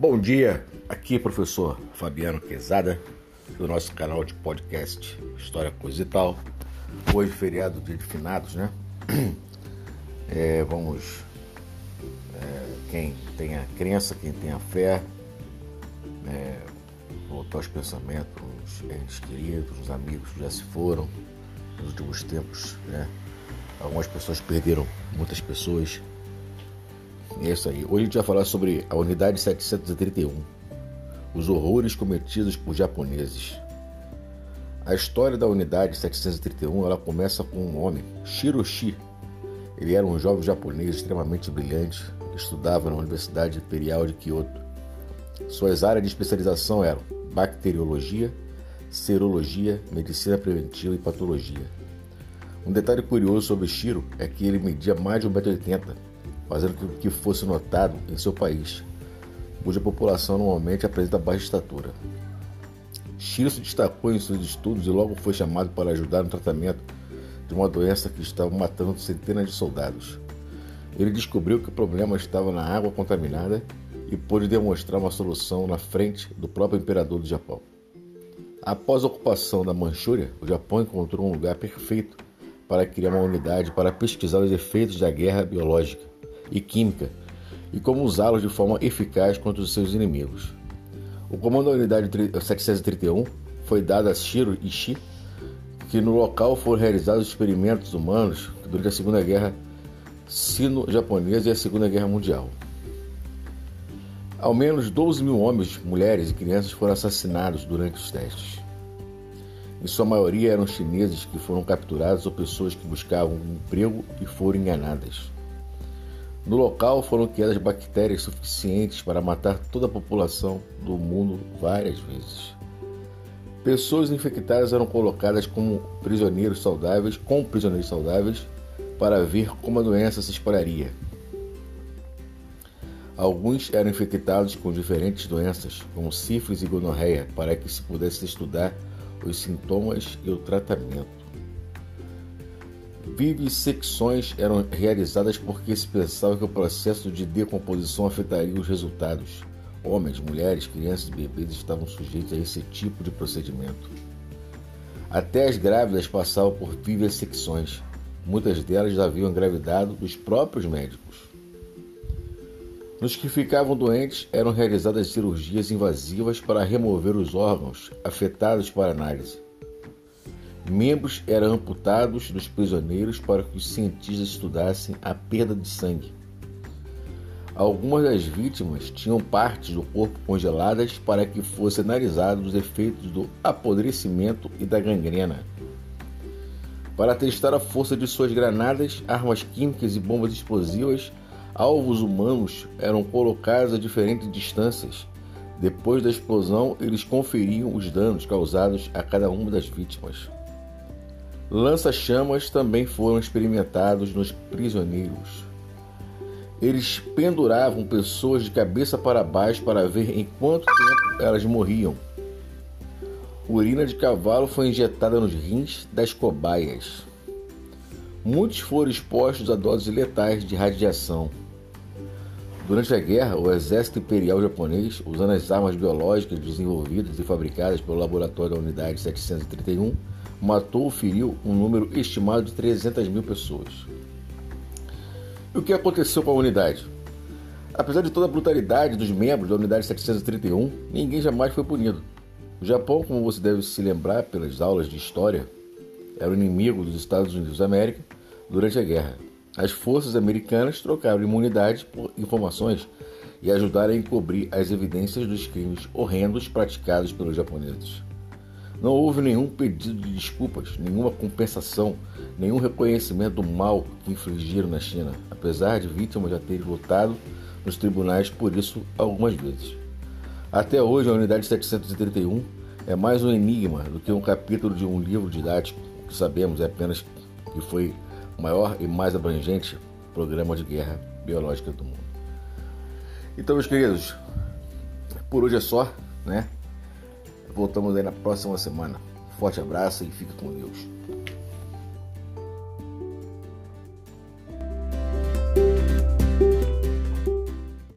Bom dia, aqui é professor Fabiano Quezada, do nosso canal de podcast História Coisa e Tal. Hoje, feriado, de finados, né? É, vamos. É, quem tem a crença, quem tem a fé, é, voltar aos pensamentos, os entes queridos, os amigos que já se foram nos últimos tempos, né? Algumas pessoas perderam muitas pessoas. É isso aí. Hoje a gente vai falar sobre a unidade 731, os horrores cometidos por japoneses. A história da unidade 731 ela começa com um homem, Shiroshi. Ele era um jovem japonês extremamente brilhante, estudava na Universidade Imperial de Kyoto. Suas áreas de especialização eram bacteriologia, serologia, medicina preventiva e patologia. Um detalhe curioso sobre Shiro é que ele media mais de 1,80m, fazendo com que fosse notado em seu país, cuja população normalmente apresenta baixa estatura. Shiro se destacou em seus estudos e logo foi chamado para ajudar no tratamento de uma doença que estava matando centenas de soldados. Ele descobriu que o problema estava na água contaminada e pôde demonstrar uma solução na frente do próprio imperador do Japão. Após a ocupação da Manchúria, o Japão encontrou um lugar perfeito para criar uma unidade para pesquisar os efeitos da guerra biológica e química e como usá-los de forma eficaz contra os seus inimigos. O comando da unidade 731 foi dado a Shiro Ishii, que no local foram realizados experimentos humanos durante a Segunda Guerra Sino-Japonesa e a Segunda Guerra Mundial. Ao menos 12 mil homens, mulheres e crianças foram assassinados durante os testes. Em sua maioria eram chineses que foram capturados ou pessoas que buscavam um emprego e foram enganadas. No local foram criadas bactérias suficientes para matar toda a população do mundo várias vezes. Pessoas infectadas eram colocadas como prisioneiros saudáveis, com prisioneiros saudáveis, para ver como a doença se espalharia. Alguns eram infectados com diferentes doenças, como sífilis e gonorreia, para que se pudesse estudar os sintomas e o tratamento. Vivissecções eram realizadas porque se pensava que o processo de decomposição afetaria os resultados. Homens, mulheres, crianças e bebês estavam sujeitos a esse tipo de procedimento. Até as grávidas passavam por vivissecções. Muitas delas haviam engravidado dos próprios médicos. Nos que ficavam doentes eram realizadas cirurgias invasivas para remover os órgãos afetados para análise. Membros eram amputados dos prisioneiros para que os cientistas estudassem a perda de sangue. Algumas das vítimas tinham partes do corpo congeladas para que fossem analisados os efeitos do apodrecimento e da gangrena. Para testar a força de suas granadas, armas químicas e bombas explosivas, alvos humanos eram colocados a diferentes distâncias. Depois da explosão, eles conferiam os danos causados a cada uma das vítimas. Lança-chamas também foram experimentados nos prisioneiros. Eles penduravam pessoas de cabeça para baixo para ver em quanto tempo elas morriam. Urina de cavalo foi injetada nos rins das cobaias. Muitos foram expostos a doses letais de radiação. Durante a guerra, o exército imperial japonês, usando as armas biológicas desenvolvidas e fabricadas pelo laboratório da Unidade 731, matou ou feriu um número estimado de 300 mil pessoas. E o que aconteceu com a unidade? Apesar de toda a brutalidade dos membros da Unidade 731, ninguém jamais foi punido. O Japão, como você deve se lembrar pelas aulas de história, era o inimigo dos Estados Unidos da América durante a guerra. As forças americanas trocaram imunidade por informações e ajudaram a encobrir as evidências dos crimes horrendos praticados pelos japoneses. Não houve nenhum pedido de desculpas, nenhuma compensação, nenhum reconhecimento do mal que infligiram na China, apesar de vítimas já terem lutado nos tribunais por isso algumas vezes. Até hoje, a unidade 731 é mais um enigma do que um capítulo de um livro didático. Que sabemos é apenas que foi o maior e mais abrangente programa de guerra biológica do mundo. Então, meus queridos, por hoje é só, né? Voltamos aí na próxima semana. Forte abraço e fique com Deus.